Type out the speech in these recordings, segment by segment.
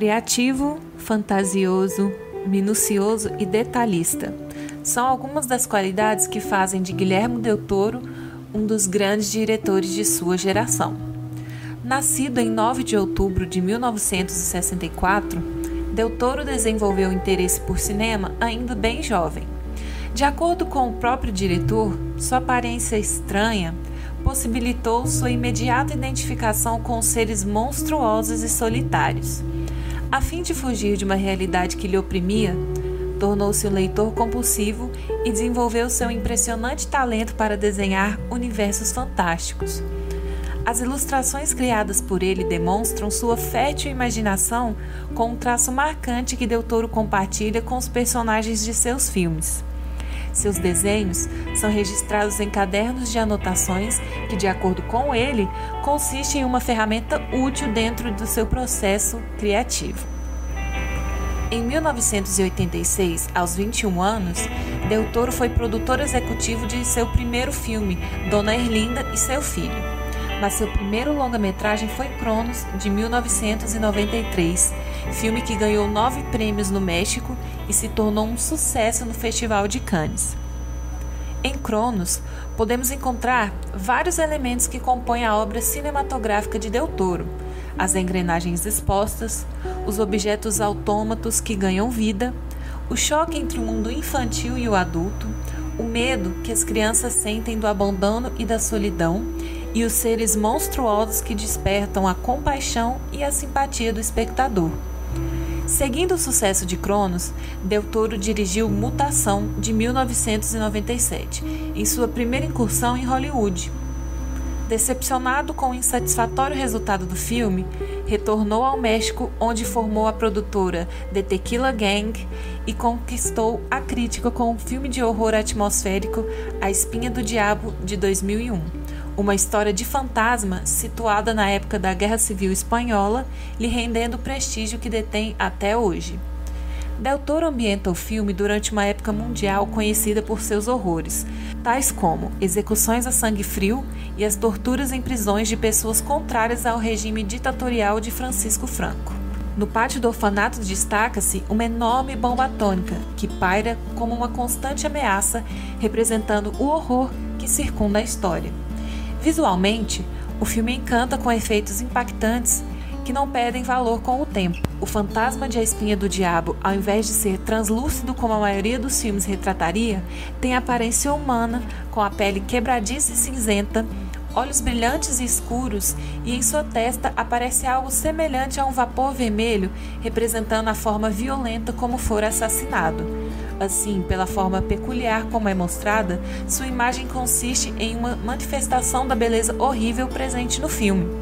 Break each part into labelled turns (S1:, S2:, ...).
S1: Criativo, fantasioso, minucioso e detalhista são algumas das qualidades que fazem de Guilherme Del Toro um dos grandes diretores de sua geração. Nascido em 9 de outubro de 1964, Del Toro desenvolveu interesse por cinema ainda bem jovem. De acordo com o próprio diretor, sua aparência estranha possibilitou sua imediata identificação com seres monstruosos e solitários. A fim de fugir de uma realidade que lhe oprimia, tornou-se um leitor compulsivo e desenvolveu seu impressionante talento para desenhar universos fantásticos. As ilustrações criadas por ele demonstram sua fértil imaginação com um traço marcante que Del Toro compartilha com os personagens de seus filmes. Seus desenhos são registrados em cadernos de anotações que, de acordo com ele, consistem em uma ferramenta útil dentro do seu processo criativo. Em 1986, aos 21 anos, Del Toro foi produtor executivo de seu primeiro filme, Dona Erlinda e seu filho mas seu primeiro longa-metragem foi Cronos, de 1993, filme que ganhou nove prêmios no México e se tornou um sucesso no Festival de Cannes. Em Cronos, podemos encontrar vários elementos que compõem a obra cinematográfica de Del Toro: as engrenagens expostas, os objetos autômatos que ganham vida, o choque entre o mundo infantil e o adulto, o medo que as crianças sentem do abandono e da solidão e os seres monstruosos que despertam a compaixão e a simpatia do espectador. Seguindo o sucesso de Cronos, Del Toro dirigiu Mutação de 1997, em sua primeira incursão em Hollywood. Decepcionado com o insatisfatório resultado do filme, retornou ao México, onde formou a produtora The Tequila Gang e conquistou a crítica com o filme de horror atmosférico A Espinha do Diabo de 2001 uma história de fantasma situada na época da Guerra Civil Espanhola, lhe rendendo o prestígio que detém até hoje. Del Toro ambienta o filme durante uma época mundial conhecida por seus horrores, tais como execuções a sangue frio e as torturas em prisões de pessoas contrárias ao regime ditatorial de Francisco Franco. No pátio do orfanato destaca-se uma enorme bomba atômica que paira como uma constante ameaça, representando o horror que circunda a história. Visualmente, o filme encanta com efeitos impactantes que não perdem valor com o tempo. O fantasma de A Espinha do Diabo, ao invés de ser translúcido como a maioria dos filmes retrataria, tem aparência humana, com a pele quebradiça e cinzenta, olhos brilhantes e escuros, e em sua testa aparece algo semelhante a um vapor vermelho, representando a forma violenta como for assassinado. Assim, pela forma peculiar como é mostrada, sua imagem consiste em uma manifestação da beleza horrível presente no filme.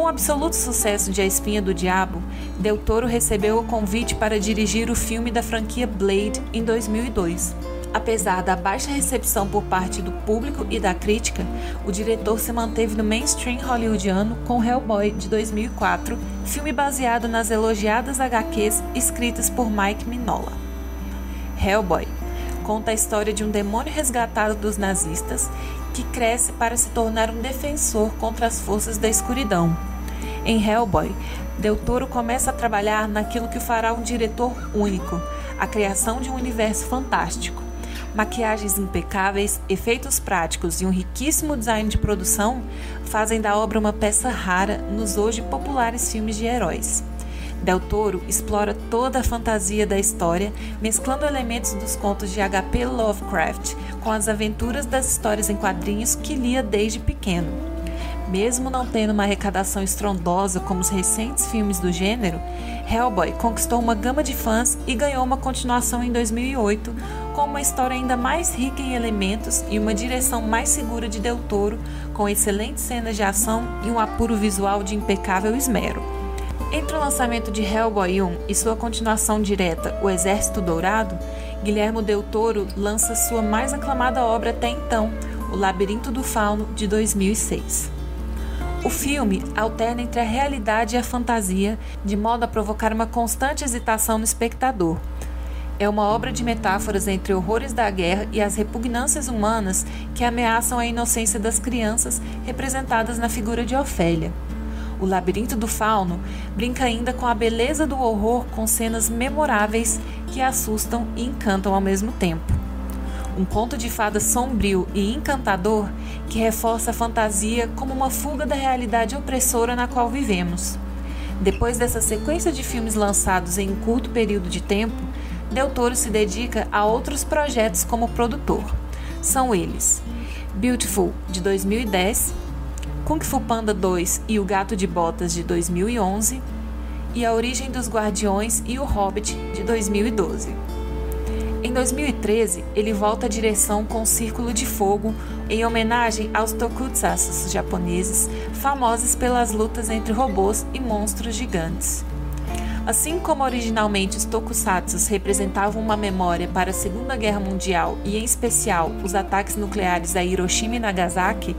S1: Com absoluto sucesso de A Espinha do Diabo, Del Toro recebeu o convite para dirigir o filme da franquia Blade em 2002. Apesar da baixa recepção por parte do público e da crítica, o diretor se manteve no mainstream hollywoodiano com Hellboy de 2004, filme baseado nas elogiadas HQs escritas por Mike Mignola. Hellboy conta a história de um demônio resgatado dos nazistas que cresce para se tornar um defensor contra as forças da escuridão. Em Hellboy, Del Toro começa a trabalhar naquilo que fará um diretor único, a criação de um universo fantástico. Maquiagens impecáveis, efeitos práticos e um riquíssimo design de produção fazem da obra uma peça rara nos hoje populares filmes de heróis. Del Toro explora toda a fantasia da história, mesclando elementos dos contos de H.P. Lovecraft com as aventuras das histórias em quadrinhos que lia desde pequeno. Mesmo não tendo uma arrecadação estrondosa como os recentes filmes do gênero, Hellboy conquistou uma gama de fãs e ganhou uma continuação em 2008, com uma história ainda mais rica em elementos e uma direção mais segura de Del Toro, com excelentes cenas de ação e um apuro visual de impecável esmero. Entre o lançamento de Hellboy 1 e sua continuação direta, O Exército Dourado, Guilherme Del Toro lança sua mais aclamada obra até então, O Labirinto do Fauno, de 2006. O filme alterna entre a realidade e a fantasia, de modo a provocar uma constante hesitação no espectador. É uma obra de metáforas entre horrores da guerra e as repugnâncias humanas que ameaçam a inocência das crianças, representadas na figura de Ofélia. O Labirinto do Fauno brinca ainda com a beleza do horror com cenas memoráveis que assustam e encantam ao mesmo tempo. Um conto de fadas sombrio e encantador que reforça a fantasia como uma fuga da realidade opressora na qual vivemos. Depois dessa sequência de filmes lançados em um curto período de tempo, Del Toro se dedica a outros projetos como produtor. São eles: Beautiful, de 2010, Kung Fu Panda 2 e O Gato de Botas, de 2011, e A Origem dos Guardiões e O Hobbit, de 2012. Em 2013, ele volta à direção com Círculo de Fogo, em homenagem aos tokusatsu japoneses, famosos pelas lutas entre robôs e monstros gigantes. Assim como originalmente os tokusatsu representavam uma memória para a Segunda Guerra Mundial e, em especial, os ataques nucleares a Hiroshima e Nagasaki,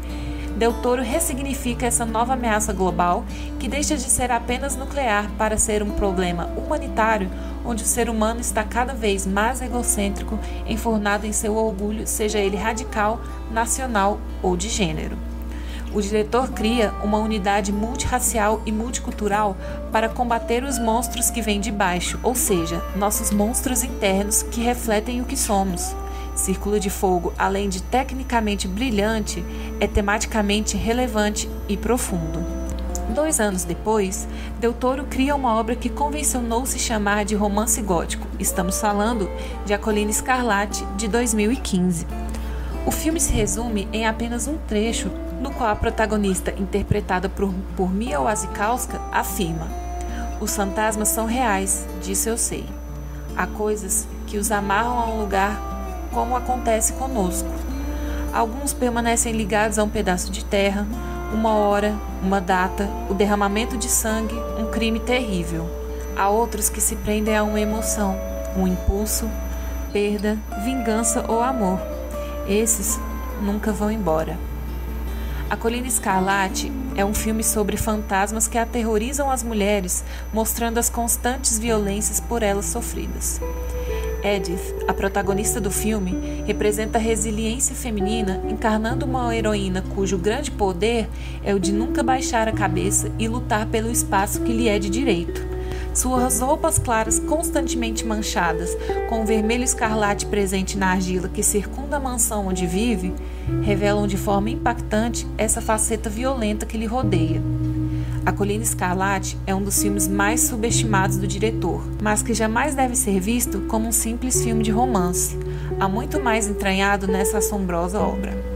S1: Del Toro ressignifica essa nova ameaça global que deixa de ser apenas nuclear para ser um problema humanitário onde o ser humano está cada vez mais egocêntrico, enfornado em seu orgulho, seja ele radical, nacional ou de gênero. O diretor cria uma unidade multirracial e multicultural para combater os monstros que vêm de baixo, ou seja, nossos monstros internos que refletem o que somos. Círculo de Fogo, além de tecnicamente brilhante, é tematicamente relevante e profundo. Dois anos depois, Del Toro cria uma obra que convencionou se chamar de romance gótico. Estamos falando de A Colina Escarlate, de 2015. O filme se resume em apenas um trecho, no qual a protagonista, interpretada por, por Mia Wasikowska, afirma: Os fantasmas são reais, disse eu sei. Há coisas que os amarram a um lugar como acontece conosco. Alguns permanecem ligados a um pedaço de terra, uma hora, uma data, o derramamento de sangue, um crime terrível. Há outros que se prendem a uma emoção, um impulso, perda, vingança ou amor. Esses nunca vão embora. A Colina Escarlate é um filme sobre fantasmas que aterrorizam as mulheres, mostrando as constantes violências por elas sofridas. Edith, a protagonista do filme, representa a resiliência feminina encarnando uma heroína cujo grande poder é o de nunca baixar a cabeça e lutar pelo espaço que lhe é de direito. Suas roupas claras constantemente manchadas, com o vermelho escarlate presente na argila que circunda a mansão onde vive, revelam de forma impactante essa faceta violenta que lhe rodeia. A Colina Escarlate é um dos filmes mais subestimados do diretor, mas que jamais deve ser visto como um simples filme de romance. Há muito mais entranhado nessa assombrosa obra.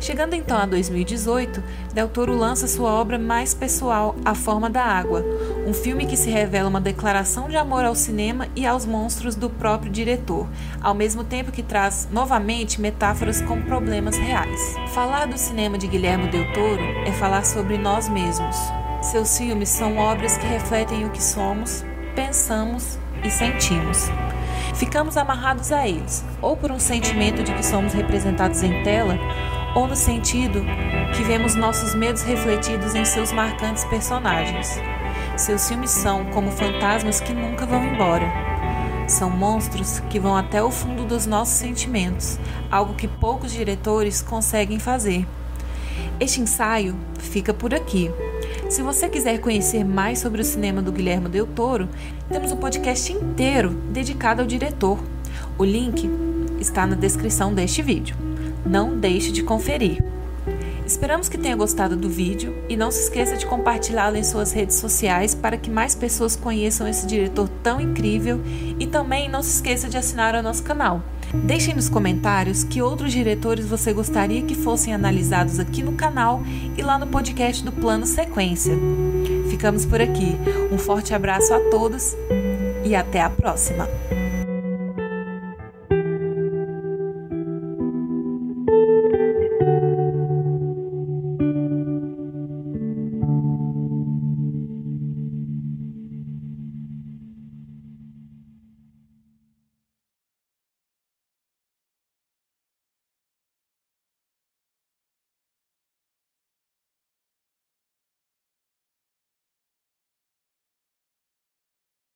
S1: Chegando então a 2018, Del Toro lança sua obra mais pessoal, A Forma da Água, um filme que se revela uma declaração de amor ao cinema e aos monstros do próprio diretor, ao mesmo tempo que traz novamente metáforas com problemas reais. Falar do cinema de Guilherme Del Toro é falar sobre nós mesmos. Seus filmes são obras que refletem o que somos, pensamos e sentimos. Ficamos amarrados a eles, ou por um sentimento de que somos representados em tela, ou no sentido que vemos nossos medos refletidos em seus marcantes personagens. Seus filmes são como fantasmas que nunca vão embora. São monstros que vão até o fundo dos nossos sentimentos, algo que poucos diretores conseguem fazer. Este ensaio fica por aqui. Se você quiser conhecer mais sobre o cinema do Guilherme Del Toro, temos um podcast inteiro dedicado ao diretor. O link está na descrição deste vídeo. Não deixe de conferir. Esperamos que tenha gostado do vídeo e não se esqueça de compartilhá-lo em suas redes sociais para que mais pessoas conheçam esse diretor tão incrível e também não se esqueça de assinar o nosso canal. Deixem nos comentários que outros diretores você gostaria que fossem analisados aqui no canal e lá no podcast do Plano Sequência. Ficamos por aqui. Um forte abraço a todos e até a próxima!